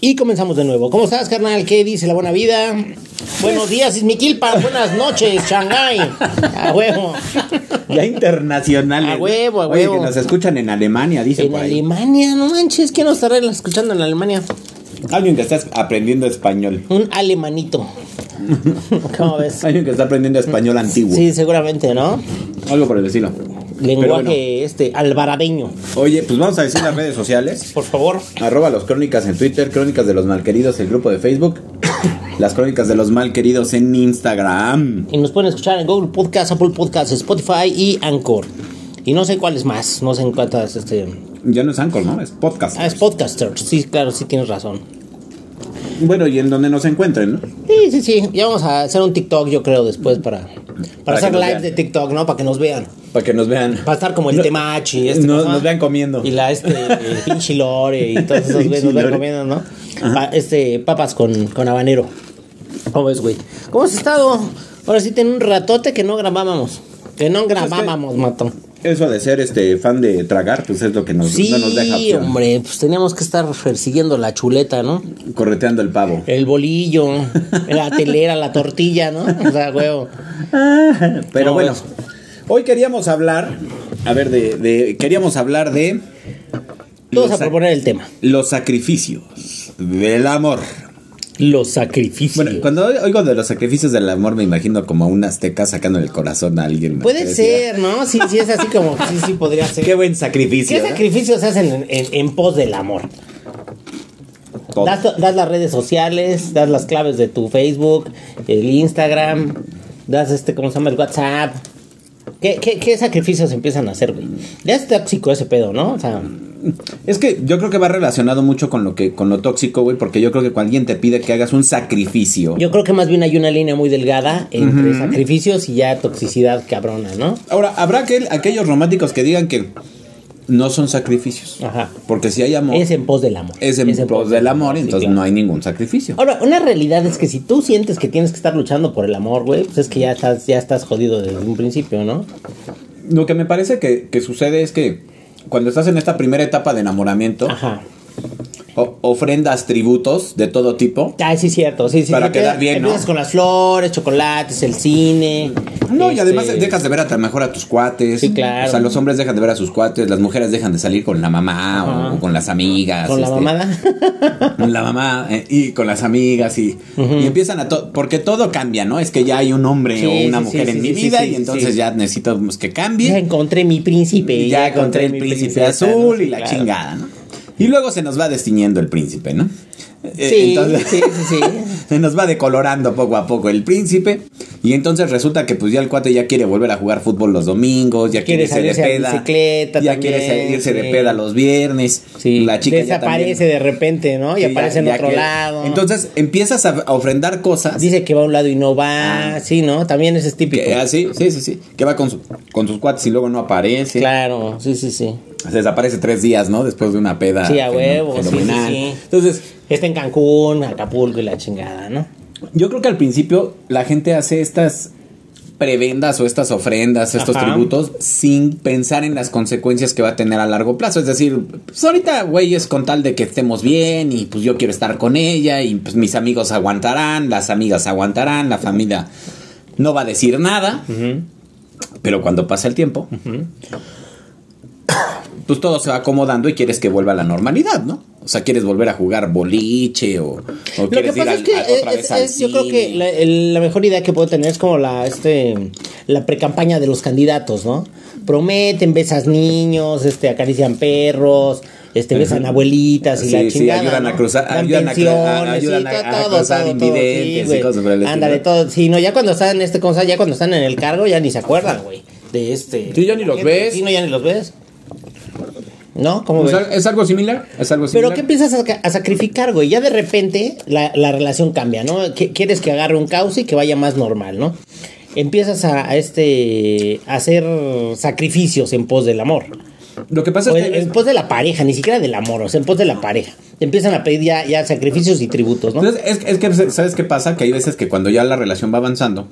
Y comenzamos de nuevo. ¿Cómo estás, carnal? ¿Qué dice la buena vida? Buenos días, Ismiquilpa. Buenas noches, Shanghai. A huevo. Ya internacionales. A huevo, a Oye, huevo. que nos escuchan en Alemania, dice En por ahí. Alemania, no manches, ¿qué nos estarán escuchando en Alemania? Alguien que está aprendiendo español. Un alemanito. ¿Cómo ves? Alguien que está aprendiendo español antiguo. Sí, seguramente, ¿no? Algo por el estilo. Lenguaje bueno. este, albaradeño. Oye, pues vamos a decir las redes sociales. Por favor. Arroba los crónicas en Twitter, crónicas de los malqueridos, el grupo de Facebook. Las crónicas de los malqueridos en Instagram. Y nos pueden escuchar en Google Podcast, Apple Podcast, Spotify y Anchor. Y no sé cuáles más, no sé en cuántas, este... Ya no es Anchor, ¿no? Es podcast. Ah, es Podcasters, sí, claro, sí tienes razón. Bueno, y en donde nos encuentren, ¿no? Sí, sí, sí, ya vamos a hacer un TikTok, yo creo, después para, para, Para hacer live vean. de TikTok, ¿no? Para que nos vean. Para que nos vean. Para estar como el No- Temachi, este, nos vean comiendo. Y la, este, pinche Lore y todos esos güeyes nos vean comiendo, ¿no? Pa- este, papas con, con habanero. ¿Cómo ves, güey? ¿Cómo has estado? Ahora sí tiene un ratote que no grabábamos. Que no grabábamos, matón. Eso de ser este fan de tragar, pues es lo que nos, Sí, no nos deja opción. hombre, pues teníamos que estar persiguiendo la chuleta, ¿no? Correteando el pavo. El bolillo, la telera, la tortilla, ¿no? O sea, huevo. Pero No, bueno, hoy queríamos hablar, a ver, de, de- queríamos hablar de Vamos a proponer el tema. los sacrificios del amor. Los sacrificios. Bueno, cuando oigo de los sacrificios del amor me imagino como a un azteca sacando el corazón a alguien. Puede ser, ¿no? Sí, sí, es así como, sí, sí, podría ser. Qué buen sacrificio. ¿Qué ¿no? sacrificios se hacen en, en- en pos del amor? Todo. Das, das las redes sociales, das las claves de tu Facebook, el Instagram, das este, ¿cómo se llama? El WhatsApp. ¿Qué, qué, qué sacrificios empiezan a hacer, güey? Ya es tóxico ese pedo, ¿no? O sea, Es que yo creo que va relacionado mucho con lo que con lo tóxico, güey, porque yo creo que cuando alguien te pide que hagas un sacrificio. yo creo que más bien hay una línea muy delgada entre sacrificios y ya toxicidad cabrona, ¿no? Ahora, habrá aquel- aquellos románticos que digan que no son sacrificios. Ajá. Porque si hay amor, Es en pos del amor. es en pos del amor, entonces claro. no hay ningún sacrificio. Ahora, una realidad es que si tú sientes que tienes que estar luchando por el amor, güey, pues es que ya estás, ya estás jodido desde un principio, ¿no? Lo que me parece que, que sucede es que cuando estás en esta primera etapa de enamoramiento. Ofrendas tributos de todo tipo. Ah, sí, cierto. Sí, sí. Para sí, quedar te- bien, ¿no? Empiezas con las flores, chocolates, el cine. No, y este, además dejas de ver a, mejor a tus cuates. Sí, claro. O sea, los hombres dejan de ver a sus cuates, las mujeres dejan de salir con la mamá o, con las amigas. Con la este, mamada. Con la mamá eh, y con las amigas y, y empiezan a todo, porque todo cambia, ¿no? Es que ya hay un hombre Sí, o una mujer en mi vida y entonces ya necesito pues, que cambie. ya encontré mi príncipe. y ya encontré el príncipe princesa, azul ¿no? y la claro. chingada, ¿no? Y luego se nos va destiñendo el príncipe, ¿no? Eh, Sí, entonces- sí, sí, sí. se nos va decolorando poco a poco el príncipe y entonces resulta que pues ya el cuate ya quiere volver a jugar fútbol los domingos, ya Quiere quiere, irse de peda, bicicleta ya también, quiere salirse de peda los viernes, Sí, la chica ya desaparece también- de repente, ¿no? Y ya- aparece en ya otro quiere- lado. Entonces empiezas a, a ofrendar cosas. dice que va a un lado y no va. Ah. Sí, ¿no? También ese es típico. que, ah, sí, sí, sí, sí. Que va con, su- con sus cuates y luego no aparece. Claro, sí, sí, sí. Se desaparece tres días, ¿no? Después de una peda. Sí, a huevo, sí, sí, sí. Entonces, Está en Cancún, Acapulco y la chingada, ¿no? yo creo que al principio la gente hace estas prebendas o estas ofrendas, estos Ajá. tributos, sin pensar en las consecuencias que va a tener a largo plazo. Es decir, pues ahorita, güey, es con tal de que estemos bien y pues yo quiero estar con ella y pues mis amigos aguantarán, las amigas aguantarán, la familia no va a decir nada. Pero cuando pasa el tiempo, pues todo se va acomodando y quieres que vuelva a la normalidad, ¿no? O sea, quieres volver a jugar boliche o, o Lo que quieres ir pasa al- es que a- otra es- vez al es- yo creo que la, el- la mejor idea que puedo tener es como la este la precampaña de los candidatos, ¿no? Prometen, besas niños, este acarician perros, este besan abuelitas y Sí, la sí, chingada. ayudan a cruzar- Dan ayudan a cru- a- pensiones, ayudan sí, a- todo, a todo, cruzar todo, invidentes sí, y cosas por el estilo. Ándale, todo. Sí, no, ya cuando están en este cosa, ya cuando están en el cargo ya ni se acuerdan, güey, de este. Sí, ya ni los ves. Sí, no, ya ni los ves. ¿No? ¿Cómo ¿Es, ves? al- es algo similar? ¿Es algo Pero similar? ¿qué empiezas a, a sacrificar, güey? Ya de repente la, la relación cambia, ¿no? Qu- Quieres que agarre un cauce y que vaya más normal, ¿no? Empiezas a, a este a hacer sacrificios en pos del amor. Lo que pasa O es en, que... en pos de la pareja, ni siquiera del amor, o sea, en pos de la pareja. Te empiezan a pedir ya, ya sacrificios y tributos, ¿no? Entonces, es, es que, ¿sabes qué pasa? Que hay veces que cuando ya la relación va avanzando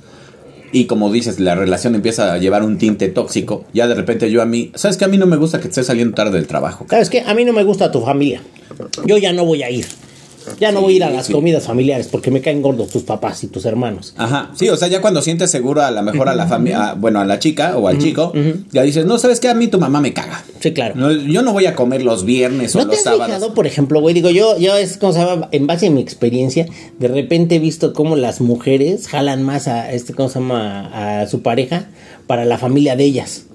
y como dices, la relación empieza a llevar un tinte tóxico, ya de repente yo a mí, ¿sabes que A mí no me gusta que estés saliendo tarde del trabajo. ¿Sabes qué? A mí no me gusta tu familia. Yo ya no voy a ir. Ya no Sí, voy a ir a las sí. comidas familiares porque me caen gordos tus papás y tus hermanos. Ajá, sí, o sea, ya cuando sientes seguro a lo mejor a la familia, bueno, a la chica o al chico, ya dices, no, ¿sabes qué? A mí tu mamá me caga. Sí, claro. No, yo no voy a comer los viernes o ¿No te los sábados. fijado, por ejemplo, güey? Digo, yo, yo es como se llama, en base a mi experiencia, de repente he visto cómo las mujeres jalan más a este, ¿cómo se llama? A su pareja para la familia de ellas.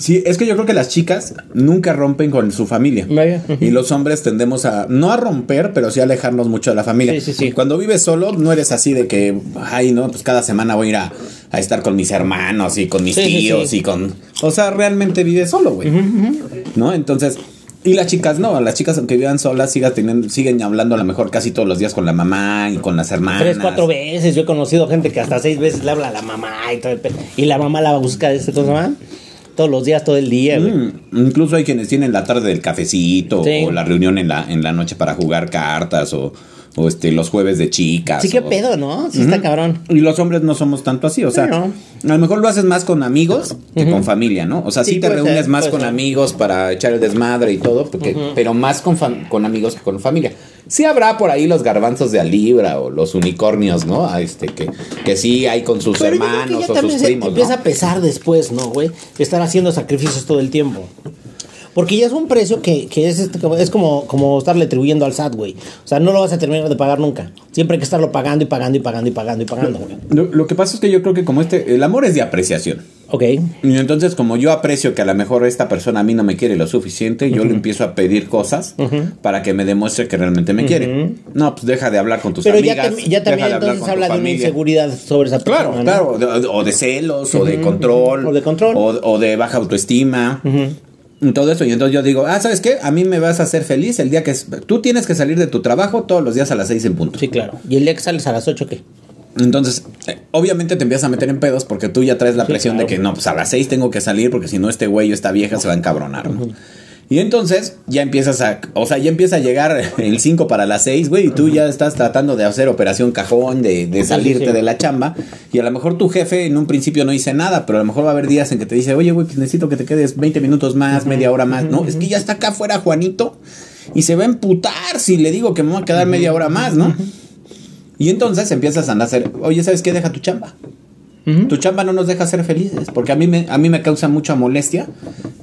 Sí, es que yo creo que las chicas nunca rompen con su familia. Vaya. Y los hombres tendemos a, no a romper, pero sí a alejarnos mucho de la familia. Sí, sí, sí. Cuando vives solo, no eres así de que, ay, no, pues cada semana voy a ir a, a estar con mis hermanos y con mis tíos y con... O sea, realmente vives solo, güey. ¿No? Entonces... Y las chicas no, las chicas aunque vivan solas sigan, teniendo, siguen hablando a lo mejor casi todos los días con la mamá y con las hermanas. Tres, cuatro veces. Yo he conocido gente que hasta seis veces le habla a la mamá y todo el pe- Y la mamá la busca de este cosa, Todos los días, todo el día, güey. Mm, incluso hay quienes tienen la tarde del cafecito Sí. o la reunión en la, en la noche para jugar cartas o, o este los jueves de chicas. Sí, qué pedo, ¿no? Sí, está cabrón. Y los hombres no somos tanto así, o sea, No. a lo mejor lo haces más con amigos que con familia, ¿no? O sea, sí, Sí, te reúnes más con amigos para echar el desmadre y todo, porque, pero más con, con amigos que con familia. Sí habrá por ahí los garbanzos de a libra o los unicornios, ¿no? A este que, que sí hay con sus Pero yo creo que hermanos ya o sus se primos, empieza a pesar después, ¿no, güey? Estar haciendo sacrificios todo el tiempo. Porque ya es un precio que, que es, este, como- es como, como estarle atribuyendo al SAT, güey. O sea, no lo vas a terminar de pagar nunca. Siempre hay que estarlo pagando y pagando y pagando y pagando y pagando. Lo, lo que pasa es que yo creo que como este, el amor es de apreciación. Ok. Y entonces, como yo aprecio que a lo mejor esta persona a mí no me quiere lo suficiente, yo le empiezo a pedir cosas para que me demuestre que realmente me quiere. No, pues deja de hablar con tus Pero amigas. tam- ya también de entonces habla de una inseguridad sobre esa persona. Claro, ¿no? claro, de- o de celos, o de control, O de control. o, o de baja autoestima, y todo eso. Y entonces yo digo, ah, ¿sabes qué? A mí me vas a hacer feliz el día que es- tú tienes que salir de tu trabajo todos los días a las seis en punto. Sí, claro. ¿Y el día que sales a las 8 qué? Entonces, eh, obviamente te empiezas a meter en pedos porque tú ya traes la Sí, presión claro. de que no, pues a las seis tengo que salir porque si no este güey o esta vieja se va a encabronar, ¿no? Y entonces ya empiezas a, o sea, ya empieza a llegar el 5 para las 6, güey, y tú ya estás tratando de hacer operación cajón, de, de salirte sí. de la chamba, y a lo mejor tu jefe en un principio no dice nada, pero a lo mejor va a haber días en que te dice, oye, güey, pues necesito que te quedes 20 minutos más, media hora más, no, es que ya está acá afuera Juanito, y se va a emputar si le digo que me voy a quedar media hora más, ¿no? Y entonces empiezas a hacer, oye, ¿sabes qué? Deja tu chamba. Tu chamba no nos deja ser felices, porque a mí me, a mí me causa mucha molestia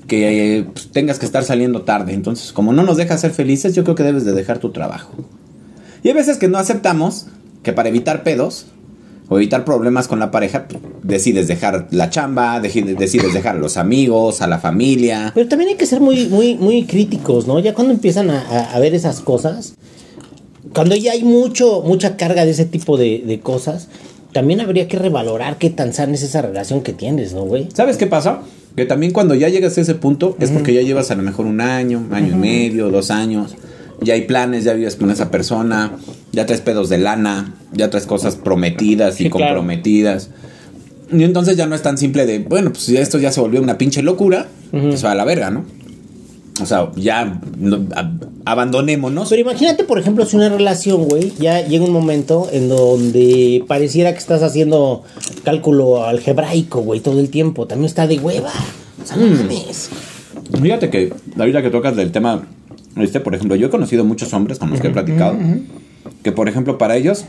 que eh, pues, tengas que estar saliendo tarde. Entonces, como no nos deja ser felices, yo creo que debes de dejar tu trabajo. Y hay veces que no aceptamos que para evitar pedos o evitar problemas con la pareja, pues, decides dejar la chamba, decides dejar a los amigos, a la familia. Pero también hay que ser muy, muy, muy críticos, ¿no? Ya cuando empiezan a, a- a ver esas cosas, cuando ya hay mucho, mucha carga de ese tipo de, de cosas, también habría que revalorar qué tan sana es esa relación que tienes, ¿no, güey? ¿Sabes qué pasa? Que también cuando ya llegas a ese punto es porque ya llevas a lo mejor un año, año y medio, dos años. Ya hay planes, ya vives con esa persona, ya traes pedos de lana, ya traes cosas prometidas y Sí, claro. comprometidas. Y entonces ya no es tan simple de, bueno, pues si esto ya se volvió una pinche locura, pues va a la verga, ¿no? O sea, ya no, ab- abandonémonos. Pero imagínate, por ejemplo, si una relación, güey, ya llega un momento en donde pareciera que estás haciendo cálculo algebraico, güey, todo el tiempo. También está de hueva. O sea, no mames. Fíjate que ahorita que tocas del tema, este, por ejemplo, yo he conocido muchos hombres con los que he platicado, que por ejemplo para ellos,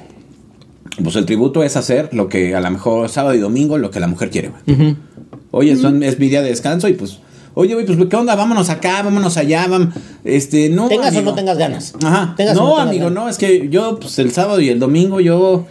pues el tributo es hacer lo que a lo mejor sábado y domingo, lo que la mujer quiere, güey. Oye, son, es mi día de descanso y pues, oye, güey, pues qué onda, vámonos acá, vámonos allá, vamos, este, no. Tengas amigo. o no tengas ganas. Ajá. Tengas no, amigo, ganas. no, es que yo, pues el sábado y el domingo, yo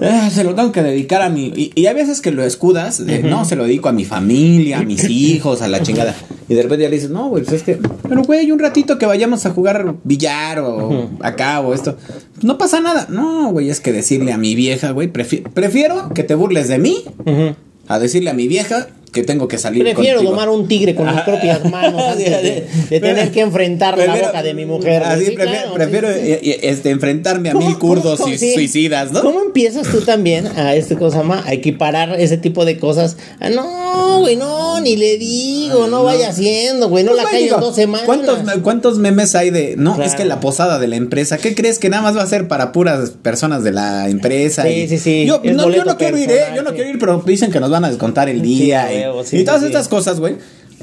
eh, se lo tengo que dedicar a mi. Y, y hay veces que lo escudas, de, no, se lo dedico a mi familia, a mis hijos, a la chingada. Y de repente ya le dices, no, güey, pues es que, pero güey, un ratito que vayamos a jugar billar o acá o esto. No pasa nada. No, güey, es que decirle a mi vieja, güey, prefi- prefiero que te burles de mí Ujú. a decirle a mi vieja que tengo que salir Prefiero contigo. domar un tigre con mis propias manos antes de, de tener que enfrentar la boca de mi mujer. Así, Sí, prefiero, claro, prefiero, sí, sí. eh, este, enfrentarme a ¿Cómo- mil kurdos y sí. suicidas, ¿no? ¿Cómo empiezas tú también a este cosa más a equiparar ese tipo de cosas? Ah, no, güey, no, ni le digo, no, vaya haciendo, güey, no Pues, la digo, dos semanas. ¿cuántos, ¿Cuántos memes hay de.? No, Claro. es que la posada de la empresa. ¿Qué crees que nada más va a ser para puras personas de la empresa? Sí, Y- sí, sí. Yo, no, yo no quiero ir, ¿eh? Yo no sí. quiero ir, pero dicen que nos van a descontar el día. y- huevo, sí, y, todas estas cosas, güey.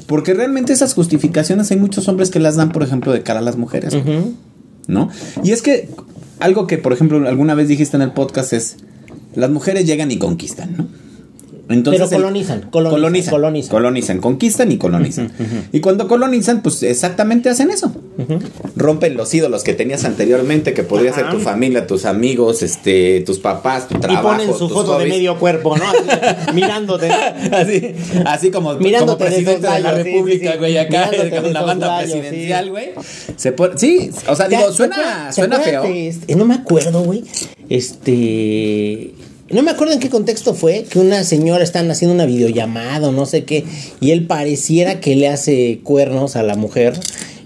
Porque realmente esas justificaciones hay muchos hombres que las dan, por ejemplo, de cara a las mujeres. ¿no? Y es que algo que, por ejemplo, alguna vez dijiste en el podcast es, las mujeres llegan y conquistan, ¿no? Pero el- colonizan, colonizan, colonizan. colonizan, conquistan y colonizan. Y cuando colonizan, pues exactamente hacen eso. Rompen los ídolos que tenías anteriormente, que podría ser tu familia, tus amigos, este, tus papás, tu Y trabajo. ponen su tus foto de medio cuerpo, ¿no? Así, mirándote. así, así como, Mirándote como presidente de la sí, República, sí, sí. güey, acá con la banda sí. presidencial, güey. Se pone- sí, o sea, digo, ¿Te suena, suena feo. este? No me acuerdo, güey. Este. No me acuerdo en qué contexto fue que una señora están haciendo una videollamada o no sé qué. Y él pareciera que le hace cuernos a la mujer.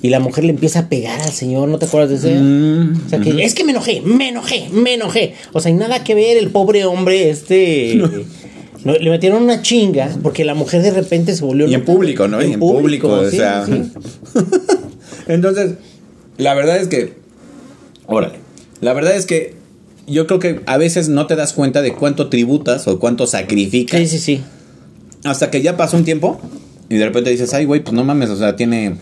Y la mujer le empieza a pegar al señor. ¿No te acuerdas de ese? Mm, o sea, que es que me enojé, me enojé, me enojé. O sea, y nada que ver el pobre hombre, este. no, le metieron una chinga porque la mujer de repente se volvió. Y en público, ¿no? y en público, sí, sea. sí. Entonces, la verdad es que. Órale. La verdad es que yo creo que a veces no te das cuenta de cuánto tributas o cuánto sacrificas. Sí, sí, sí. Hasta que ya pasó un tiempo y de repente dices, ay, güey, pues no mames, o sea, tiene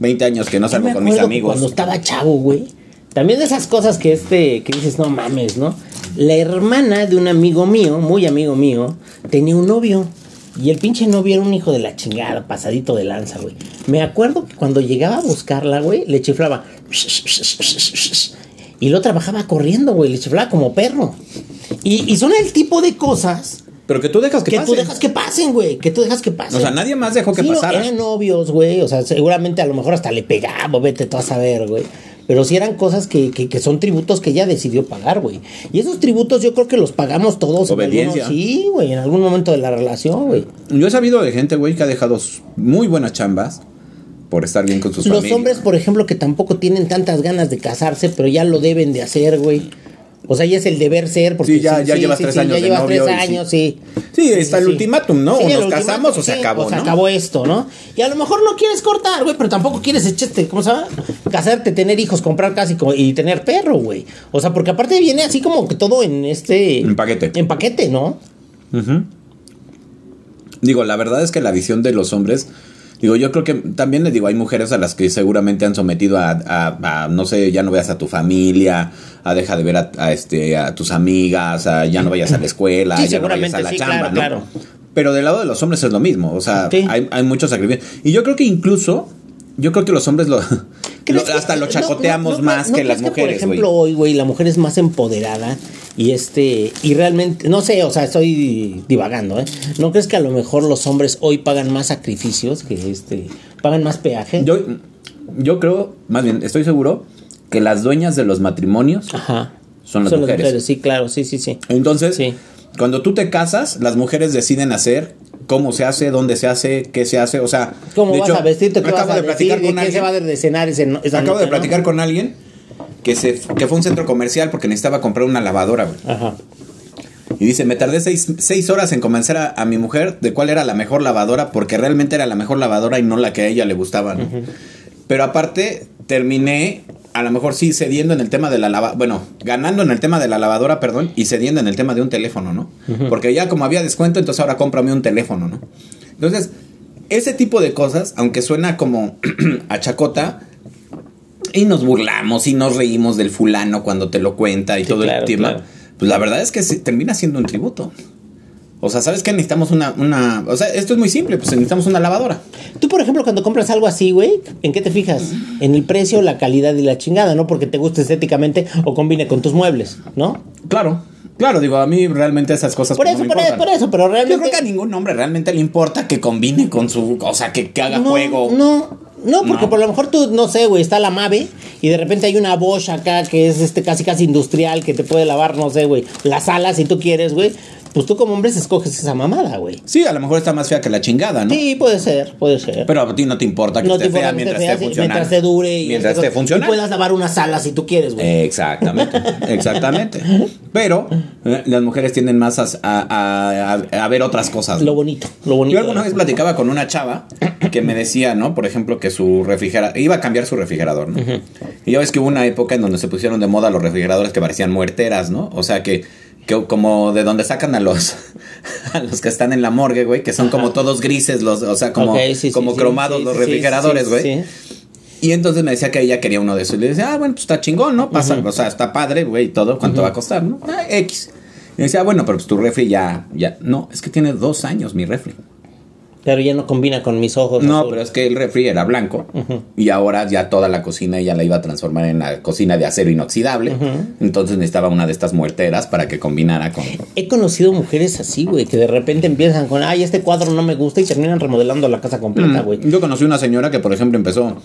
20 años que no salgo con mis amigos. Cuando estaba chavo, güey. También de esas cosas que este, que dices, no mames, ¿no? La hermana de un amigo mío, muy amigo mío, tenía un novio. Y el pinche novio era un hijo de la chingada, pasadito de lanza, güey. Me acuerdo que cuando llegaba a buscarla, güey, le chiflaba. Y lo trabajaba corriendo, güey. Le chiflaba como perro. Y, y son el tipo de cosas Pero que tú dejas que, que, pase. tú dejas que pasen, güey. Que tú dejas que pasen. O sea, nadie más dejó que Sí, no, pasara. eran novios, güey. O sea, seguramente a lo mejor hasta le pegaba, vete tú a saber, güey. Pero sí eran cosas que, que, que son tributos que ella decidió pagar, güey. Y esos tributos yo creo que los pagamos todos. en Obediencia. algunos- sí, güey, en algún momento de la relación, güey. Yo he sabido de gente, güey, que ha dejado muy buenas chambas por estar bien con sus Los familias. hombres, por ejemplo, que tampoco tienen tantas ganas de casarse, pero ya lo deben de hacer, güey. O sea, ya es el deber ser. Porque Sí, ya- ya llevas tres años Ya llevas tres años, sí. Sí, está el ultimátum, ¿no? O nos casamos o se sí, acabó, o se ¿no? acabó esto, ¿no? Y a lo mejor no quieres cortar, güey, pero tampoco quieres echarte, ¿cómo se llama? Casarte, tener hijos, comprar casa y, tener perro, güey. O sea, porque aparte viene así como que todo en este... En paquete. En paquete, ¿no? Ujú. Digo, la verdad es que la visión de los hombres, digo, yo creo que también les digo, hay mujeres a las que seguramente han sometido a, a- a, no sé, ya no veas a tu familia, a deja de ver a, a, este, a tus amigas, a ya no vayas a la escuela, Sí, ya no vayas a la sí, chamba, claro, ¿no? claro. Pero del lado de los hombres es lo mismo, o sea, Sí. hay, hay muchos sacrificios. Y yo creo que incluso, yo creo que los hombres lo, ¿Crees lo- que- hasta lo chacoteamos no, no, más que las mujeres, Por ejemplo, hoy, güey, la mujer es más empoderada y este, y realmente, no sé, o sea, estoy divagando, ¿eh? ¿No crees que a lo mejor los hombres hoy pagan más sacrificios que este, pagan más peaje? Yo, yo creo, más bien, estoy seguro que las dueñas de los matrimonios Ajá. son las mujeres. sí, claro, sí, sí, sí. Entonces, Sí. cuando tú te casas, las mujeres deciden hacer cómo se hace, dónde se hace, qué se hace, o sea... ¿Cómo de vas hecho, a vestirte? ¿Qué vas acabo a de platicar ¿De con qué se alguien, va a cenar ese no- esa acabo de no? platicar con alguien que se que fue a un centro comercial porque necesitaba comprar una lavadora, güey. Ajá. Y dice, me tardé seis, seis horas en convencer a, a mi mujer de cuál era la mejor lavadora, porque realmente era la mejor lavadora y no la que a ella le gustaba, ¿no? Pero aparte, terminé, a lo mejor sí, cediendo en el tema de la lavadora, bueno, ganando en el tema de la lavadora, perdón, y cediendo en el tema de un teléfono, ¿no? Porque ya como había descuento, entonces ahora cómprame un teléfono, ¿no? Entonces, ese tipo de cosas, aunque suena como a chacota, y nos burlamos y nos reímos del fulano cuando te lo cuenta y Sí, todo claro, el tema, claro. pues la verdad es que se- termina siendo un tributo. O sea, ¿sabes qué? Necesitamos una, una... O sea, esto es muy simple, pues necesitamos una lavadora. Tú, por ejemplo, cuando compras algo así, güey, ¿en qué te fijas? En el precio, la calidad y la chingada, ¿no? Porque te guste estéticamente o combine con tus muebles, ¿no? Claro, claro, digo, a mí realmente esas cosas Por pues, eso, no me por, eso, importan. por eso, pero Yo realmente... creo que a ningún hombre realmente le importa que combine con su... O sea, que, que haga no, juego. No, no, porque No. por lo mejor tú, no sé, güey, está la Mave y de repente hay una Bosch acá que es este casi casi industrial que te puede lavar, no sé, güey, las alas si tú quieres, güey. Pues tú como hombre escoges esa mamada, güey. Sí, a lo mejor está más fea que la chingada, ¿no? Sí, puede ser, puede ser. Pero a ti no te importa que no esté te fea mientras esté funcionando. Mientras te dure y Mientras esté funcionando. Y puedas lavar unas alas si tú quieres, güey. Exactamente, exactamente. Pero eh, las mujeres tienden más a, a- a- a ver otras cosas. Lo bonito, lo bonito. Yo alguna vez platicaba con una chava que me decía, ¿no? Por ejemplo, que su refrigerador, iba a cambiar su refrigerador, ¿no? Y ya ves que hubo una época en donde se pusieron de moda los refrigeradores que parecían muerteras, ¿no? O sea, que, que como de donde sacan a los, a los que están en la morgue, güey, que son como todos grises, los, o sea, como, sí, como sí, cromados sí, los refrigeradores, güey. Y entonces me decía que ella quería uno de esos. Y le decía, ah, bueno, pues está chingón, ¿no? Pasa, o sea, está padre, güey, y todo. ¿Cuánto va a costar, no? Ah, X. Y me decía, ah, bueno, pero pues tu refri ya, ya. No, es que tiene dos años mi refri. Pero ya no combina con mis ojos. No, pero es que el refri era blanco y ahora ya toda la cocina ella la iba a transformar en la cocina de acero inoxidable. Entonces necesitaba una de estas muerteras para que combinara con... He conocido mujeres así, güey, que de repente empiezan con, ay, este cuadro no me gusta y terminan remodelando la casa completa, güey. Yo conocí una señora que, por ejemplo, empezó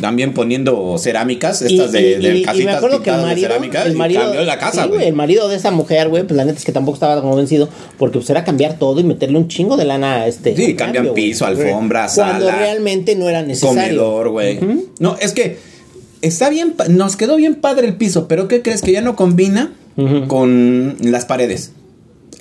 también poniendo cerámicas, Y- estas de, y- de y- y me casitas acuerdo que el de marido, cerámica el y marido cambió la casa, sí, güey. el marido de esa mujer, güey, pues la neta es que tampoco estaba convencido porque pues era cambiar todo y meterle un chingo de lana a este. Sí, cambian cambio, piso, alfombra, Cuando sala, realmente no era necesario. Comedor, güey. No, es que está bien, nos quedó bien padre el piso, pero ¿qué crees? Que ya no combina con las paredes.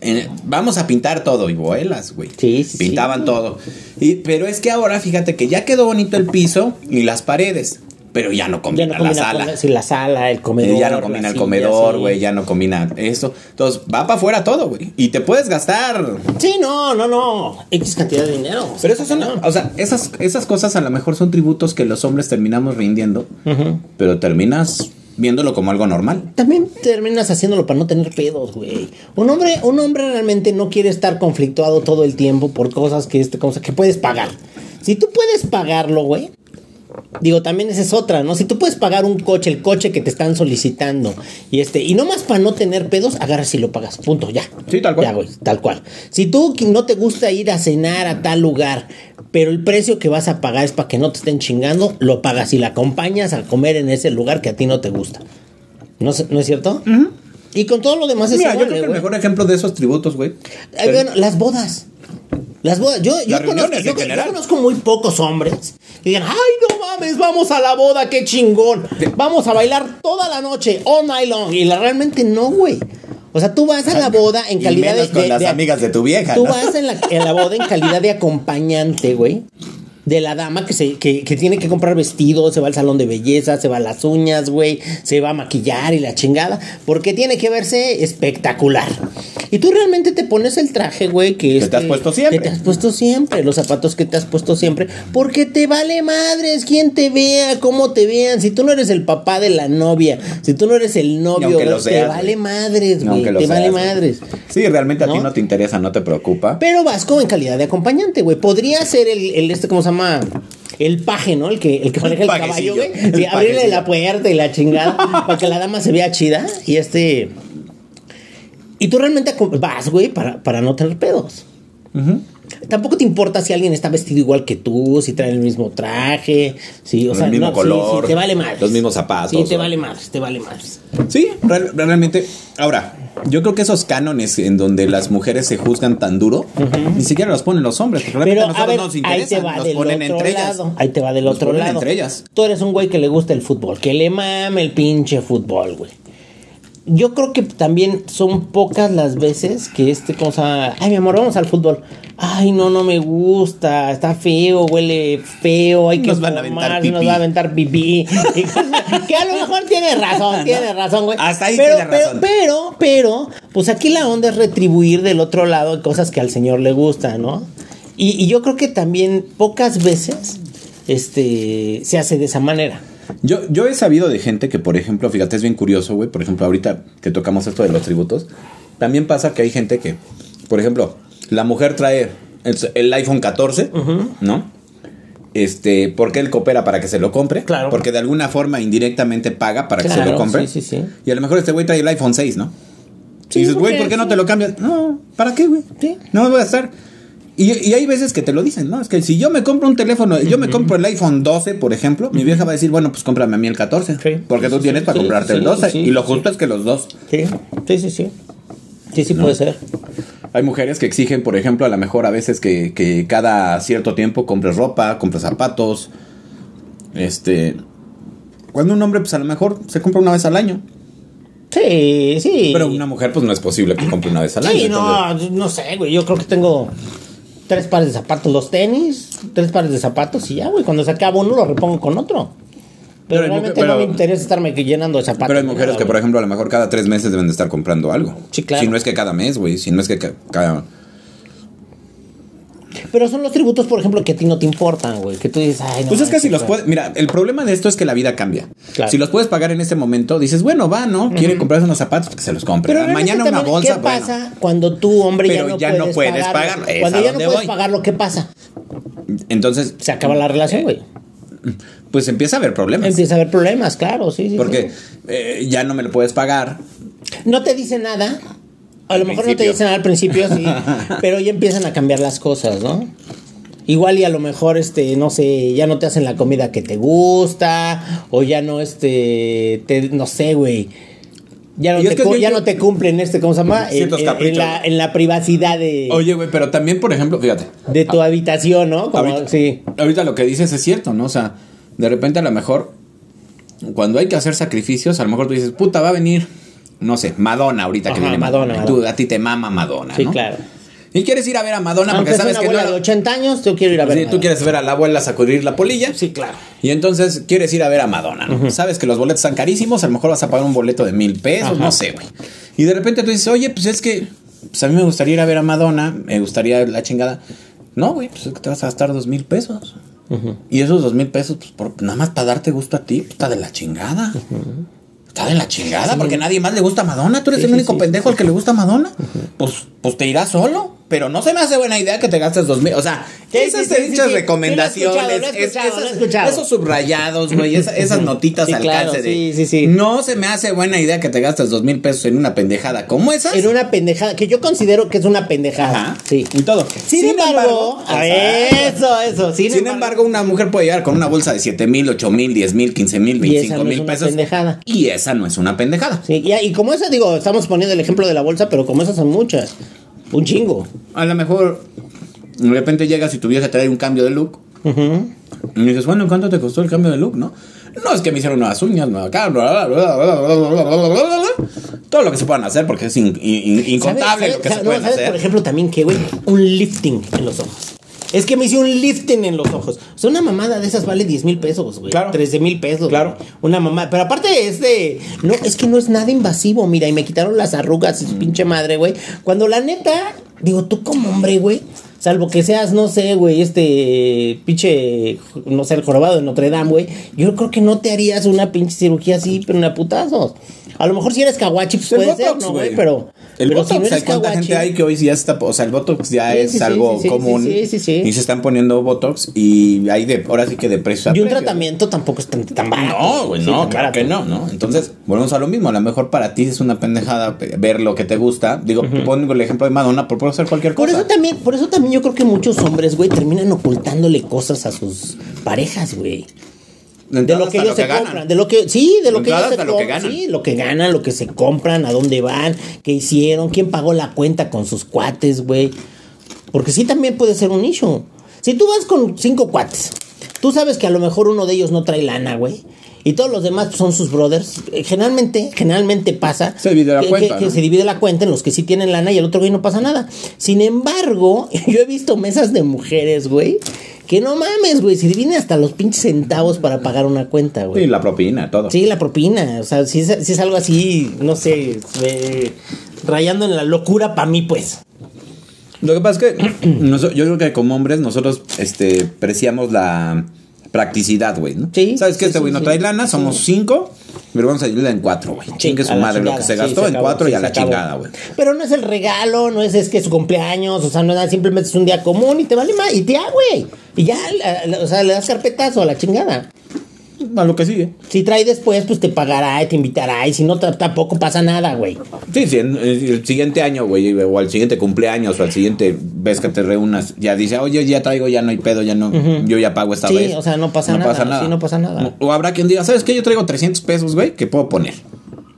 En- vamos a pintar todo y vuelas, güey. Sí, sí, Pintaban sí. todo. Y, pero es que ahora, fíjate que ya quedó bonito el piso y las paredes, pero ya no Ya combina, la sala. con sí, la sala, el comedor. Eh, ya no combina el comedor, sí. güey, ya no combina esto. Entonces, va para afuera todo, güey. Y te puedes gastar. Sí, no, no, no. X cantidad de dinero. Pero esas son, o sea, esas, esas cosas a lo mejor son tributos que los hombres terminamos rindiendo, pero terminas viéndolo como algo normal. También terminas haciéndolo para no tener pedos, güey. Un hombre, un hombre realmente no quiere estar conflictuado todo el tiempo por cosas que este cosa que puedes pagar. Si tú puedes pagarlo, güey. Digo, también esa es otra, ¿no? Si tú puedes pagar un coche, el coche que te están solicitando, y este, y no más para no tener pedos, agarras y lo pagas. Punto, ya. Sí, tal cual. Ya, güey, tal cual. Si tú no te gusta ir a cenar a tal lugar, pero el precio que vas a pagar es para que no te estén chingando, lo pagas y la acompañas a comer en ese lugar que a ti no te gusta. ¿No, es- ¿no es cierto? Y con todo lo demás es Mira, yo igual, creo que el mejor ejemplo de esos tributos, güey. Bueno, las bodas. Las bodas. Yo, yo, conozco, yo- conozco muy pocos hombres que digan, ay, no mames, vamos a la boda, qué chingón. Vamos a bailar toda la noche, all night long. Y la, realmente no, güey. O sea, tú vas a la boda en Y calidad menos de, con de- las de- amigas de tu vieja, Tú ¿no? vas en la, en la boda en calidad de acompañante, güey. De la dama que, se, que, que tiene que comprar vestidos, se va al salón de belleza, se va a las uñas, güey, se va a maquillar y la chingada, porque tiene que verse espectacular. Y tú realmente te pones el traje, güey, que, Que te has puesto siempre. Que te has puesto siempre, los zapatos que te has puesto siempre, porque te vale madres quien te vea, cómo te vean. Si tú no eres el papá de la novia, si tú no eres el novio, te vale madres, güey, te vale seas, madres. Sí, realmente a ti ¿No? no te interesa, no te preocupa. Pero vas como en calidad de acompañante, güey. Podría ser el, el este, ¿cómo se llama? El paje, ¿no? El que, el que maneja el caballo, güey. Sí, abrirle la puerta y la chingada para que la dama se vea chida. Y este. Y tú realmente vas, güey, para, para no tener pedos. Tampoco te importa si alguien está vestido igual que tú, si trae el mismo traje, si, o El sea, mismo no, color, sí, te vale más. los mismos zapatos, Sí, te o- vale más, te vale más. Sí, real- realmente. Ahora, yo creo que esos cánones en donde las mujeres se juzgan tan duro, ni siquiera los ponen los hombres, porque realmente Pero a a nosotros ver, no nos ahí interesa, te va los del ponen otro entre ellas. lado. Ahí te va del Los otro ponen lado. entre ellas. Tú eres un güey que le gusta el fútbol, que le mame el pinche fútbol, güey. Yo creo que también son pocas las veces que este cosa, ay mi amor, vamos al fútbol. Ay, no, no me gusta, está feo, huele feo, hay que Nos van a aventar nos va a aventar pipí. Que a lo mejor tiene razón, tiene razón, güey. Hasta ahí pero, tiene razón. Pero, pero, pero, pues aquí la onda es retribuir del otro lado cosas que al señor le gustan, ¿no? Y, y yo creo que también pocas veces este, se hace de esa manera. Yo, yo he sabido de gente que, por ejemplo, fíjate, es bien curioso, güey. Por ejemplo, ahorita que tocamos esto de los tributos, también pasa que hay gente que, por ejemplo, la mujer trae el, el iPhone 14, ¿no? Este, porque él coopera para que se lo compre. Claro. Porque de alguna forma indirectamente paga para que se lo compre. sí, sí, sí. Y a lo mejor este güey trae el iPhone 6, ¿no? Sí, y dices, güey, porque ¿por qué no te lo cambias? No, ¿para qué, güey? Sí. No me voy a estar. Y, y hay veces que te lo dicen, ¿no? Es que si yo me compro un teléfono, yo me compro el iPhone 12, por ejemplo, mi vieja va a decir, bueno, pues cómprame a mí el 14. Sí. Porque tú tienes para sí, comprarte sí, el 12. sí, y lo justo es que los dos. Sí, sí, sí, sí. Sí, sí puede ser. Hay mujeres que exigen, por ejemplo, a lo mejor a veces que, que cada cierto tiempo compres ropa, compres zapatos. Este. Cuando un hombre, pues a lo mejor se compra una vez al año. Sí, sí. Pero una mujer, pues no es posible que compre una vez al año. Sí, entonces- no, no sé, güey. Yo creo que tengo tres pares de zapatos, los tenis, tres pares de zapatos y ya, güey. Cuando se acaba uno lo repongo con otro. Pero, Pero realmente mujer- no me interesa estarme llenando de zapatos. Pero hay mujeres nada, que, por ejemplo, a lo mejor cada tres meses deben de estar comprando algo. Sí, claro. Si no es que cada mes, güey. Si no es que ca- cada. Pero son los tributos, por ejemplo, que a ti no te importan, güey. Que tú dices, ay, no. Pues es que si los puedes. puedes. Mira, el problema de esto es que la vida cambia. Claro. Si los puedes pagar en este momento, dices, bueno, va, ¿no? Quiere comprarse unos zapatos, pues que se los compre. Pero Mañana una bolsa. ¿Qué bueno. pasa cuando tú, hombre, Pero ya no puedes, pagarlo? Es Cuando ya no puedes voy. pagarlo, ¿qué pasa? Entonces, Se acaba la relación, güey. pues empieza a haber problemas. Empieza a haber problemas, claro, sí, sí. Porque sí. eh, ya no me lo puedes pagar. No te dice nada. A lo mejor no te dicen al principio, sí. pero ya empiezan a cambiar las cosas, ¿no? Igual y a lo mejor, este, no sé, ya no te hacen la comida que te gusta, o ya no, este, te, no sé, güey. Ya, no es te, que es ya que- no te cumplen este, ¿cómo se llama? En, la, en la privacidad de, Oye, güey, pero también, por ejemplo, fíjate. de tu habitación, ¿no? Como, ahorita, sí. ahorita lo que dices es cierto, ¿no? O sea, de repente a lo mejor, cuando hay que hacer sacrificios, a lo mejor tú dices, puta, va a venir, no sé, Madonna ahorita que Ajá, viene Madonna, Madonna. Tú, Madonna. a ti te mama Madonna, Sí, ¿no? claro. Y quieres ir a ver a Madonna Aunque porque sabes una que abuela no... de 80 años, yo quiero ir a ver. Sí, tú quieres ver a la abuela sacudir la polilla. Sí, claro. Y entonces quieres ir a ver a Madonna, ¿no? Sabes que los boletos están carísimos, a lo mejor vas a pagar un boleto de mil pesos, Ajá. no sé, güey. Y de repente tú dices, oye, pues es que pues a mí me gustaría ir a ver a Madonna, me gustaría la chingada. No, güey, pues es que te vas a gastar dos mil pesos. Y esos dos mil pesos, pues por- nada más para darte gusto a ti, pues, está de la chingada. Está de la chingada, porque nadie más le gusta a Madonna. Tú eres Sí, el único sí, pendejo al que le gusta a Madonna. Pues, pues te irás solo. Pero no se me hace buena idea que te gastes dos mil. O sea, Sí, esas sí, sí, dichas recomendaciones, esas- esos subrayados, güey, esa- esas notitas al claro, alcance de. sí, sí, sí. No se me hace buena idea que te gastes dos mil pesos en una pendejada como esas. En una pendejada, que yo considero que es una pendejada. Ajá. Sí. Y todo. Sin, embargo, a eso, eso. Sin, Sin embargo, una mujer puede llegar con una bolsa de 7 mil, 8 mil, 10 mil, 15 mil, Y esa 25 no es mil pesos. pendejada. Y esa no es una pendejada. Sí, y, y como esa, digo, estamos poniendo el ejemplo de la bolsa, pero como esas son muchas. Un chingo. A lo mejor de repente llegas y tuvieras que traer un cambio de look. Uh -huh. Y dices, bueno, ¿cuánto te costó el cambio de look, no? No es que me hicieron nuevas uñas, nueva cara, bla, bla, bla, todo lo que se puedan hacer porque es incontable lo que se no, pueden hacer. Por ejemplo, también que, güey, un lifting en los ojos. Es que me hice un lifting en los ojos. O sea, una mamada de esas vale 10 mil pesos, güey. Claro. 13 mil pesos. Claro. güey. Una mamada. Pero aparte es de. No, es que no es nada invasivo, mira. Y me quitaron las arrugas y su pinche madre, güey. Cuando la neta, digo, tú como hombre, güey. Salvo que seas, no sé, güey, este pinche, no sé, el jorobado de Notre Dame, güey. Yo creo que no te harías una pinche cirugía así, pero una putazos. A lo mejor si eres kawachi, pues El puede ser, ¿no, güey. Pero, El pero Botox, si no ¿sabes eres cuánta kawachi. gente hay que hoy ya está, o sea, el Botox ya Sí, es sí, algo sí, común. sí, sí, sí. Y se están poniendo Botox y hay de, ahora sí que de precio Y un precio. tratamiento tampoco es tan, tan barato. No, güey, no, claro que no, ¿no? Entonces, volvemos a lo mismo. A lo mejor para ti es una pendejada pe- ver lo que te gusta. Digo, pongo el ejemplo de Madonna, por puedo hacer cualquier Por cosa. eso también, por eso también yo creo que muchos hombres, güey, terminan ocultándole cosas a sus parejas, güey. De lo que ellos se ganan. compran, de lo que, sí, de lo De que ellos se lo que ganan. sí, lo que ganan, lo que se compran, a dónde van, qué hicieron, quién pagó la cuenta con sus cuates, güey. Porque sí también puede ser un issue. Si tú vas con cinco cuates, tú sabes que a lo mejor uno de ellos no trae lana, güey. Y todos los demás son sus brothers. eh, Generalmente, generalmente pasa. Se divide la que, cuenta, que- se divide la cuenta en los que sí tienen lana y el otro güey no pasa nada. Sin embargo, yo he visto mesas de mujeres, güey, que no mames, güey, se dividen hasta los pinches centavos para pagar una cuenta, güey. Sí, la propina, todo. Sí, la propina. O sea, si es, si es algo así, no sé, eh, rayando en la locura para mí, pues. Lo que pasa es que yo creo que como hombres nosotros este, preciamos la practicidad, güey, ¿no? Sí, ¿Sabes que sí, este sí, güey no trae lana? Somos cinco, pero vamos a ayudarle en cuatro, güey. Chingue su madre lo que se gastó se en acabó, cuatro y a la acabó. chingada, güey. Pero no es el regalo, no es, es que es su cumpleaños, o sea, no es nada, simplemente es un día común y te vale más, y ya, güey. Y ya, la- la- o sea, le das carpetazo a la chingada. A lo que sigue. Si trae después, pues te pagará y te invitará, y si no, ta- tampoco pasa nada, güey. Sí, sí, en el siguiente año, güey, o al siguiente cumpleaños, o al siguiente vez que te reúnas, ya dice, oye, ya traigo, ya no hay pedo, ya no, yo ya pago esta Sí, vez. o sea, no pasa nada, sí, no pasa nada. O habrá quien diga, ¿sabes qué? Yo traigo 300 pesos, güey, que puedo poner.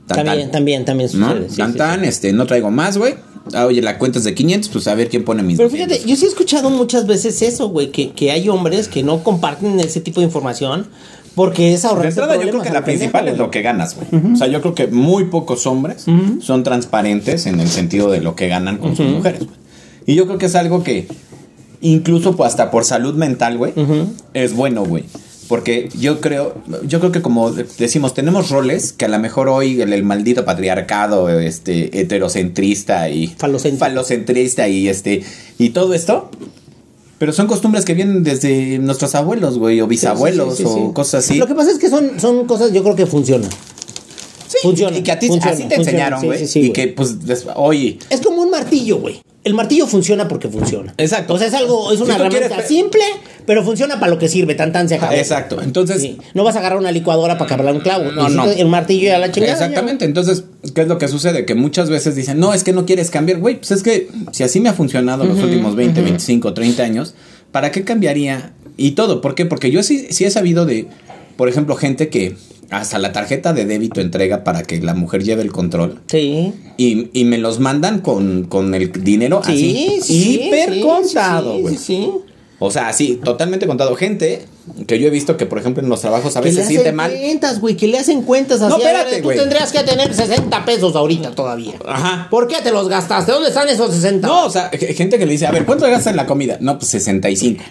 Tan, También, tan. también, también ¿No? sucede. sí, tan, sí, tan, sí. este, no traigo más, güey. Ah, oye, la cuenta es de 500, pues a ver quién pone mis Pero 200. fíjate, yo sí he escuchado muchas veces eso, güey, que, que hay hombres que no comparten ese tipo de información porque es De ahorrarse entrada, yo creo que la principal es lo que ganas, güey. O sea, yo creo que muy pocos hombres son transparentes en el sentido de lo que ganan con sus mujeres, güey. Y yo creo que es algo que, incluso pues, hasta por salud mental, güey, es bueno, güey. Porque yo creo, yo creo que como decimos, tenemos roles que a lo mejor hoy el, el maldito patriarcado, este, heterocentrista y Falocéntrico. falocentrista y este, y todo esto, Pero son costumbres que vienen desde nuestros abuelos, güey, o bisabuelos, Sí, sí, sí, sí, o cosas así. Lo que pasa es que son, son cosas, yo creo que funcionan. Sí, funciona, Y que a ti funciona, así te funciona, enseñaron, güey. sí, sí, y que, pues, oye, Es como un martillo, güey. El martillo funciona porque funciona. Exacto. O sea, es algo, es una Si herramienta quieres- simple, pero funciona para lo que sirve, tan tan se acabó. exacto. Entonces, Sí. No vas a agarrar una licuadora para cablar un clavo. No, no. El martillo y a la chingada. Exactamente, entonces, ¿qué es lo que sucede? Que muchas veces dicen, no, es que no quieres cambiar, güey, pues es que si así me ha funcionado los últimos 20, 25, 30 años, ¿para qué cambiaría? Y todo, ¿por qué? Porque yo sí, sí he sabido de, por ejemplo, gente que hasta la tarjeta de débito entrega para que la mujer lleve el control Sí. y, y me los mandan con, con el dinero Sí, así, sí. hiper sí, contado, güey. Sí, sí. O sea, así, totalmente contado. Gente que yo he visto que, por ejemplo, en los trabajos a Que le veces se siente hacen mal. cuentas, güey, que le hacen cuentas así. No, espérate, Tú güey. tendrías que tener 60 pesos ahorita todavía. Ajá. ¿Por qué te los gastaste? ¿Dónde están esos 60? No, o sea, gente que le dice, a ver, ¿cuánto gastas en la comida? No, pues 65.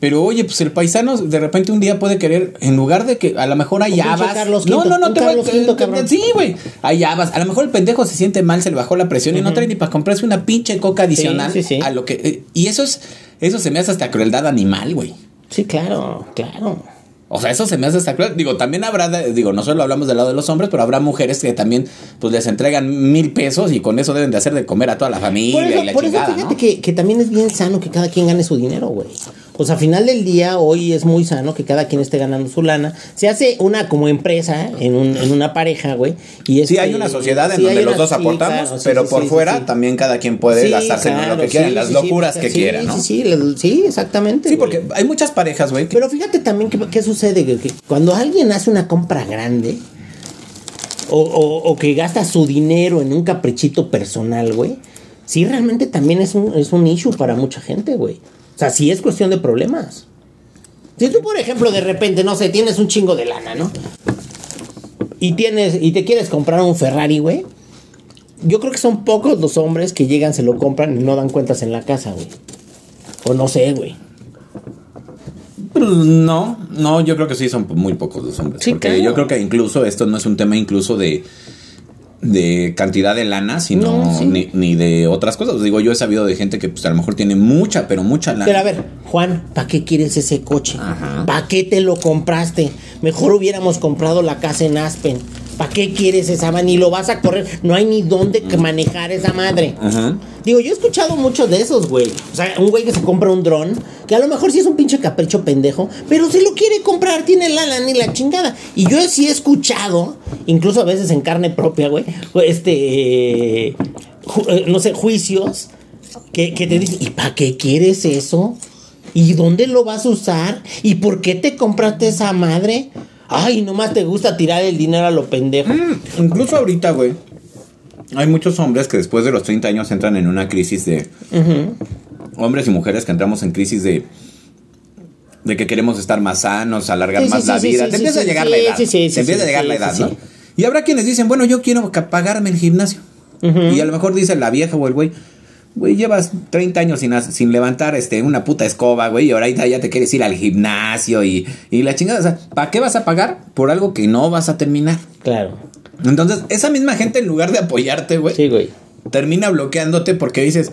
Pero oye, pues el paisano de repente un día puede querer, en lugar de que a lo mejor hay habas. Carlos no, Quinto, no, no te voy Carlos Quinto, cabrón. Sí, güey. Hay habas. A lo mejor el pendejo se siente mal, se le bajó la presión y no trae ni para comprarse una pinche coca adicional. sí, sí. A lo que. eh, y eso es. Eso se me hace hasta crueldad animal, güey. Sí, claro, claro. O sea, eso se me hace hasta cruel. Digo, también habrá, de- digo, no solo hablamos del lado de los hombres, pero habrá mujeres que también, pues les entregan mil pesos y con eso deben de hacer de comer a toda la familia Por eso, y la por eso fíjate ¿no? que, que también es bien sano que cada quien gane su dinero, güey. Sea, a final del día, hoy es muy sano que cada quien esté ganando su lana. Se hace una como empresa en, un, en una pareja, güey. Y Sí, hay una sociedad en sí, donde los dos sí, aportamos, claro, sí, pero por fuera también cada quien puede gastarse en lo que quiera, en las locuras sí, que quiera, ¿no? Sí, sí, exactamente. Sí, güey. porque hay muchas parejas, güey, que Pero fíjate también qué sucede, güey, que cuando alguien hace una compra grande o, o- o que gasta su dinero en un caprichito personal, güey, sí realmente también es un, es un issue para mucha gente, güey. O sea, sí es cuestión de problemas. Si tú, por ejemplo, de repente, no sé, tienes un chingo de lana, ¿no? Y tienes, y te quieres comprar un Ferrari, güey. Yo creo que son pocos los hombres que llegan, se lo compran y no dan cuentas en la casa, güey. O no sé, güey. Pues, no, no, yo creo que sí son muy pocos los hombres. Sí, porque claro. yo creo que incluso esto no es un tema incluso de, de cantidad de lana, sino No, sí. ni, ni de otras cosas. Digo, yo he sabido de gente que pues a lo mejor tiene mucha, pero mucha lana. Pero a ver, Juan, ¿para qué quieres ese coche? ¿Para qué te lo compraste? Mejor hubiéramos comprado la casa en Aspen. ¿Para qué quieres esa madre? Ni lo vas a correr. No hay ni dónde manejar esa madre. Ajá. Digo, yo he escuchado muchos de esos, güey. O sea, un güey que se compra un dron, que a lo mejor sí es un pinche capricho pendejo, pero se lo quiere comprar, tiene la lana y la chingada. Y yo sí he escuchado, incluso a veces en carne propia, güey, este, eh, eh, no sé, juicios, que, que te dicen, ¿y para qué quieres eso? ¿Y dónde lo vas a usar? ¿Y por qué te compraste esa madre? Ay, nomás te gusta tirar el dinero a lo pendejo. Mm, incluso ahorita, güey. Hay muchos hombres que después de los 30 años entran en una crisis de... Hombres y mujeres que entramos en crisis de... De que queremos estar más sanos, alargar Sí, más sí, la sí, vida. sí, te empieza sí, a llegar sí, la edad. sí, sí, sí, te empieza sí, a llegar sí, la edad, sí. ¿no? Y habrá quienes dicen, bueno, yo quiero pagarme el gimnasio. Y a lo mejor dice la vieja o el güey, güey, llevas 30 años sin, sin levantar este, una puta escoba, güey, y ahorita ya te quieres ir al gimnasio y, y la chingada. O sea, ¿para qué vas a pagar por algo que no vas a terminar? Claro. Entonces, esa misma gente, en lugar de apoyarte, güey, Sí, güey. termina bloqueándote porque dices,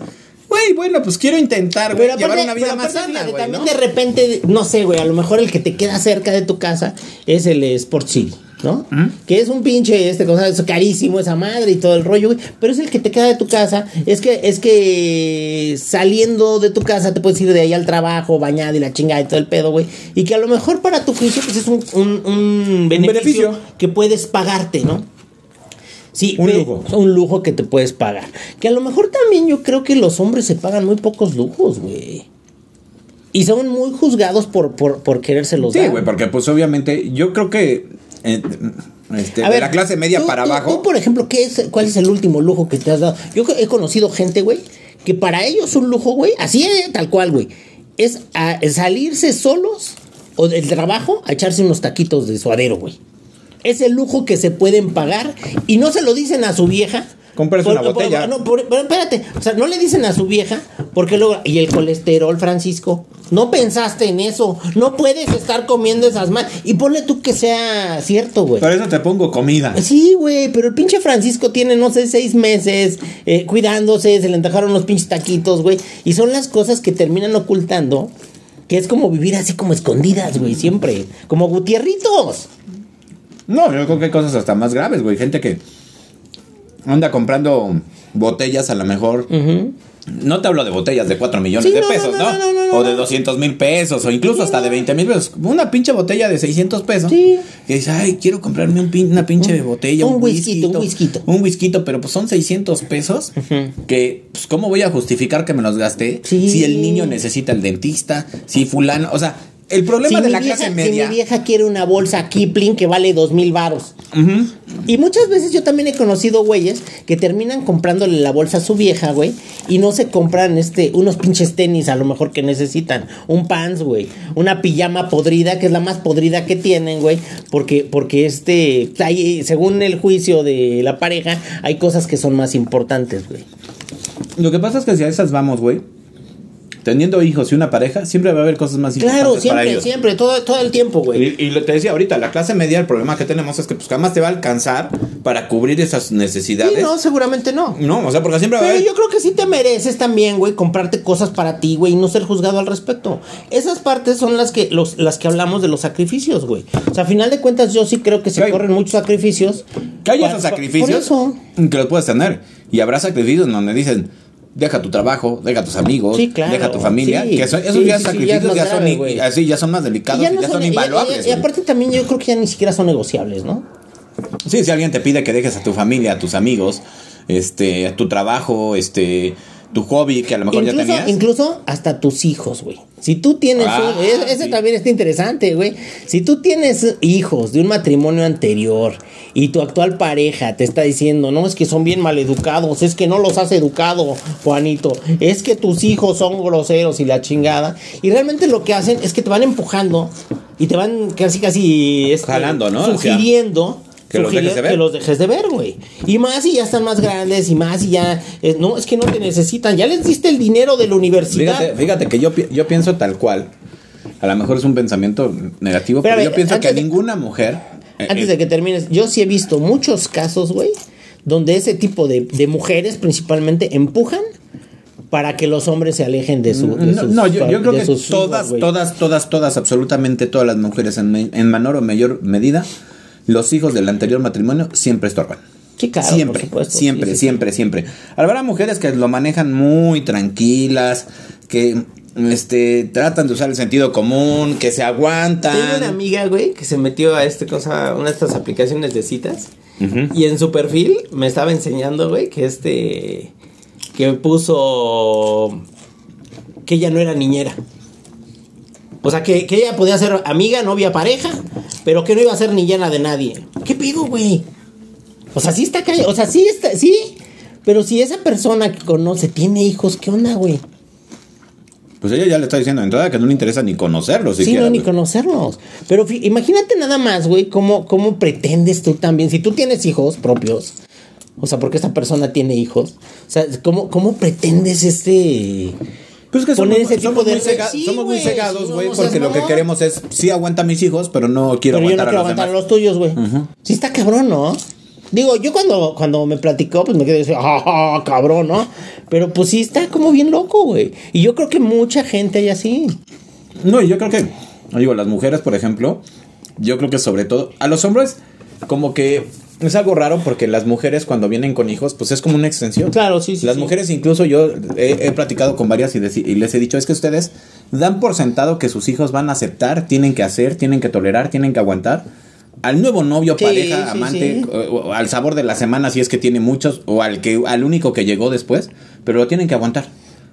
güey, bueno, pues quiero intentar, güey, llevar aparte- una vida más sana, güey, También ¿no? de repente, no sé, güey, a lo mejor el que te queda cerca de tu casa es el Sport City, ¿no? Que es un pinche, este cosa, es carísimo esa madre y todo el rollo, güey. Pero es el que te queda de tu casa. Es que, es que saliendo de tu casa te puedes ir de ahí al trabajo, bañado y la chingada y todo el pedo, güey. Y que a lo mejor para tu juicio, pues es un, un, un beneficio, beneficio. que puedes pagarte, ¿no? Sí, Un lujo. Un lujo que te puedes pagar. Que a lo mejor también yo creo que los hombres se pagan muy pocos lujos, güey. Y son muy juzgados por, por, por querérselos Sí, dar. güey, porque pues obviamente yo creo que este, A de ver, la clase media tú- para tú- abajo... Tú, por ejemplo, ¿qué es, ¿cuál es el último lujo que te has dado? Yo he conocido gente, güey, que para ellos un lujo, güey, así es, tal cual, güey, es a- salirse solos o del trabajo a echarse unos taquitos de suadero, güey. Es el lujo que se pueden pagar y no se lo dicen a su vieja Compres Por- una por- botella. no, por- espérate, o sea, no le dicen a su vieja, porque luego, y el colesterol, Francisco, no pensaste en eso, no puedes estar comiendo esas más, y ponle tú que sea cierto, güey. Por eso te pongo comida. Sí, güey, pero el pinche Francisco tiene, no sé, seis meses eh, cuidándose, se le antojaron unos pinches taquitos, güey. Y son las cosas que terminan ocultando, que es como vivir así como escondidas, güey, siempre. Como gutierritos. No, yo creo que hay cosas hasta más graves, güey. Gente que anda comprando botellas a lo mejor. No te hablo de botellas de 4 millones Sí, de no, pesos, no, ¿no? no, o de no. 200 mil pesos, o incluso hasta de 20 mil pesos. Una pinche botella de 600 pesos. Sí. Que dices, ay, quiero comprarme un pin- una pinche botella. un Un, whisky, un whisky. Un whisky, pero pues son 600 pesos. Que, pues, ¿cómo voy a justificar que me los gasté? Sí. Si el niño necesita el dentista, si fulano. O sea, el problema Si de la vieja- clase Si media. mi vieja quiere una bolsa Kipling que vale dos mil varos. Y muchas veces yo también he conocido güeyes que terminan comprándole la bolsa a su vieja, güey, y no se compran este unos pinches tenis a lo mejor que necesitan, un pants, güey, una pijama podrida que es la más podrida que tienen, güey, porque porque este hay, según el juicio de la pareja hay cosas que son más importantes, güey. Lo que pasa es que si a esas vamos, güey, teniendo hijos y una pareja, siempre va a haber cosas más importantes Claro, para siempre, ellos. siempre, todo todo el tiempo, güey. Y, y lo te decía ahorita, la clase media, el problema que tenemos es que pues jamás te va a alcanzar para cubrir esas necesidades. Sí, no, seguramente no. No, o sea, porque siempre va a Pero haber... yo creo que sí te mereces también, güey, comprarte cosas para ti, güey, y no ser juzgado al respecto. Esas partes son las que los, las que hablamos de los sacrificios, güey. O sea, a final de cuentas, yo sí creo que se corren muchos sacrificios. Que hay esos sacrificios Por eso. que los puedes tener. Y habrá sacrificios donde dicen, deja tu trabajo, deja tus amigos, Sí, claro. deja tu familia. Sí. Que eso- esos Sí, ya sacrificios ya son, grave, así, ya son más delicados y ya, son, y- y- invaluables. Y, güey. aparte también yo creo que ya ni siquiera son negociables, ¿no? Sí, si alguien te pide que dejes a tu familia, a tus amigos, este, a tu trabajo, este, tu hobby que a lo mejor ya Incluso, tenías. incluso hasta tus hijos, güey. Si tú tienes Ah, un- es- ese sí. también está interesante, güey. Si tú tienes hijos de un matrimonio anterior y tu actual pareja te está diciendo, no, es que son bien maleducados, es que no los has educado, Juanito, es que tus hijos son groseros y la chingada. Y realmente lo que hacen es que te van empujando y te van casi, casi este, Jalando, ¿no? Sugiriendo. Que los dejes de ver. que los dejes de ver, güey. Y más y ya están más grandes y más y ya... eh, no, es que no te necesitan. Ya les diste el dinero de la universidad. Fíjate, fíjate que yo, pi- yo pienso tal cual. A lo mejor es un pensamiento negativo, pero yo pienso que de- ninguna mujer. eh, Antes eh, de que termines, yo sí he visto muchos casos, güey, donde ese tipo de, de mujeres principalmente empujan para que los hombres se alejen de su. de No, sus- no, yo, yo creo que hijos, todas, todas, todas, todas, absolutamente todas las mujeres en menor o mayor medida, los hijos del anterior matrimonio siempre estorban. Sí, claro, siempre, por supuesto. siempre, Sí, sí, siempre, siempre. Habrá mujeres que lo manejan muy tranquilas, que este tratan de usar el sentido común, que se aguantan. Tengo una amiga, güey, que se metió a este cosa, una de estas aplicaciones de citas. Y en su perfil me estaba enseñando, güey, que este. que puso. que ella no era niñera. O sea, que, que ella podía ser amiga, novia, pareja, pero que no iba a ser niñera de nadie. ¿Qué pido, güey? O sea, sí está o sea, sí está, sí. Pero si esa persona que conoce tiene hijos, ¿qué onda, güey? Pues ella ya le está diciendo de entrada que no le interesa ni conocerlos Sí, siquiera. no, ni conocerlos. Pero imagínate nada más, güey, cómo, cómo pretendes tú también, si tú tienes hijos propios, o sea, porque esta persona tiene hijos, o sea, cómo, cómo pretendes este... Pues es que poner somos, ese tipo somos de muy, cega- Sí, somos muy cegados, güey, no porque lo que queremos es, sí aguanta a mis hijos, pero no quiero Pero yo no aguantar quiero a los aguantar a demás. los tuyos, güey. Sí está cabrón, ¿no? Digo, yo cuando, cuando me platicó, pues me quedé así, ah, cabrón, ¿no? Pero pues sí está como bien loco, güey. Y yo creo que mucha gente hay así. No, y yo creo que, digo, las mujeres, por ejemplo, yo creo que sobre todo, a los hombres, como que es algo raro porque las mujeres cuando vienen con hijos, pues es como una extensión. Claro, sí, sí, Las sí. mujeres, incluso yo he, he platicado con varias y, y les he dicho, es que ustedes dan por sentado que sus hijos van a aceptar, tienen que hacer, tienen que tolerar, tienen que aguantar. Al nuevo novio, Sí, pareja, sí, amante, sí. o- o al sabor de la semana, si es que tiene muchos, o al que al único que llegó después, pero lo tienen que aguantar.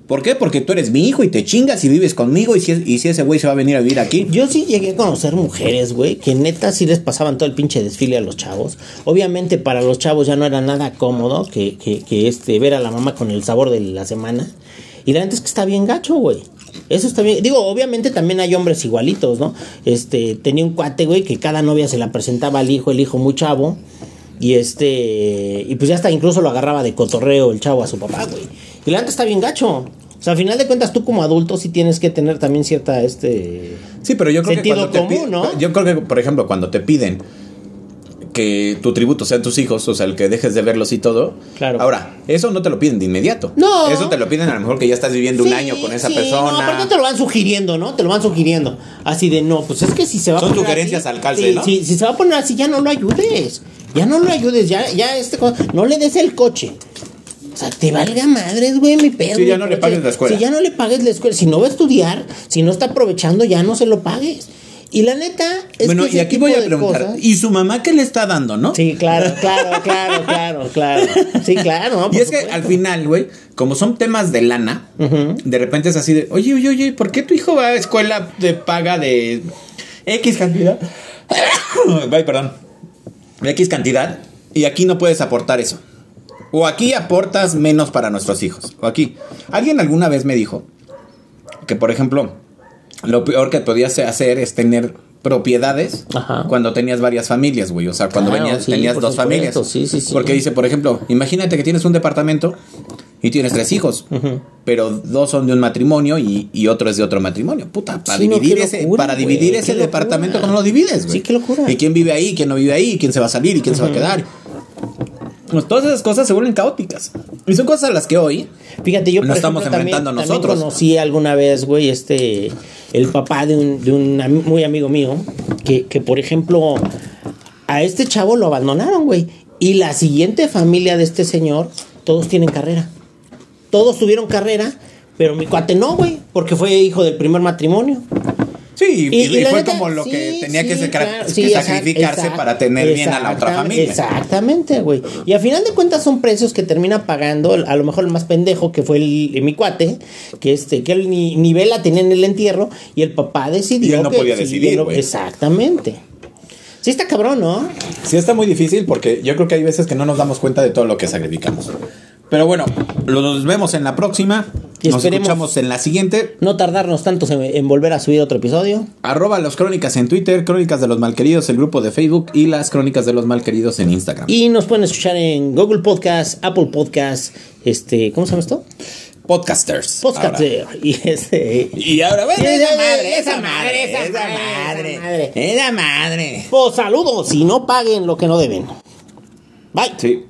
¿Por qué? Porque tú eres mi hijo y te chingas y vives conmigo y si, es- ese güey se va a venir a vivir aquí. Yo sí llegué a conocer mujeres, güey, que neta sí les pasaban todo el pinche desfile a los chavos. Obviamente para los chavos ya no era nada cómodo que, que, que este, ver a la mamá con el sabor de la semana. Y la neta es que está bien gacho, güey. Eso está bien. Digo, obviamente también hay hombres igualitos, ¿no? Este, tenía un cuate, güey, que cada novia se la presentaba al hijo, el hijo muy chavo. Y este. Y pues ya hasta incluso lo agarraba de cotorreo el chavo a su papá, güey. Y la neta está bien gacho. O sea, al final de cuentas, tú como adulto sí tienes que tener también cierta, este... Sí, pero yo creo Sentido que te común, pi- ¿no? Yo creo que, por ejemplo, cuando te piden que tu tributo sean tus hijos, o sea, el que dejes de verlos y todo. Claro. Ahora, eso no te lo piden de inmediato. No. Eso te lo piden a lo mejor que ya estás viviendo un año con esa sí, persona. No, aparte te lo van sugiriendo, ¿no? Te lo van sugiriendo. Así de, no, pues es que si se va Son a poner sugerencias así, al calce, sí, ¿no? sí, si se va a poner así, ya no lo ayudes. Ya no lo ayudes, ya, ya este no le des el coche. O sea, te valga madres, güey, mi pedo. Sí, mi ya no le pagues la escuela. Si ya no le pagues la escuela, si no va a estudiar, si no está aprovechando, ya no se lo pagues. Y la neta es bueno, que y aquí voy a preguntar, cosas- ¿y su mamá qué le está dando, no? Sí, claro, claro, claro, claro, claro. Sí, claro, ¿no? Y es que al final, güey, como son temas de lana, de repente es así de, oye, oye, oye, ¿por qué tu hijo va a escuela de paga de X cantidad? Ay, perdón. De X cantidad. Y aquí no puedes aportar eso. O aquí aportas menos para nuestros hijos. O aquí. Alguien alguna vez me dijo que, por ejemplo, lo peor que podías hacer es tener propiedades Ajá. cuando tenías varias familias, güey. O sea, cuando Claro, venías, sí, tenías dos supuesto, familias. sí. Porque dice, por ejemplo, imagínate que tienes un departamento y tienes tres hijos, pero dos son de un matrimonio y, y otro es de otro matrimonio. Puta, para Sí, dividir ese, locura, para dividir ese departamento, ¿cómo lo divides, güey? Sí, qué locura. ¿Y quién vive ahí? ¿Quién no vive ahí? ¿Quién se va a salir? ¿Y quién se va a quedar? Pues todas esas cosas se vuelven caóticas. Y son cosas a las que hoy Fíjate, yo por estamos ejemplo, también- enfrentando también nosotros. conocí alguna vez, güey, este, el papá de un, de un muy amigo mío, que, que por ejemplo, a este chavo lo abandonaron, güey. Y la siguiente familia de este señor, todos tienen carrera. Todos tuvieron carrera, pero mi cuate no, güey, porque fue hijo del primer matrimonio. Sí, y, fue neta, como lo que sí, tenía que, sí, claro, sí, sacrificarse exact- para tener bien a la otra familia. Exactamente, güey. Y al final de cuentas son precios que termina pagando, a lo mejor el más pendejo que fue el, mi cuate, que este, que él ni, ni vela tenía en el entierro, y el papá decidió. Y él no que- podía decidir. Exactamente. Sí está cabrón, ¿no? Sí está muy difícil porque yo creo que hay veces que no nos damos cuenta de todo lo que sacrificamos. Pero bueno, los vemos en la próxima. Y nos escuchamos en la siguiente. No tardarnos tanto en, en volver a subir otro episodio. Arroba los crónicas en Twitter, crónicas de los malqueridos, el grupo de Facebook y las crónicas de los malqueridos en Instagram. Y nos pueden escuchar en Google Podcast, Apple Podcast, este, ¿cómo se llama esto? Podcasters. Podcast. Ahora. eh, Y este. Y ahora, bueno, esa madre, esa esa madre, madre, esa esa madre, madre, esa madre. Pues saludos y no paguen lo que no deben. Bye. Sí.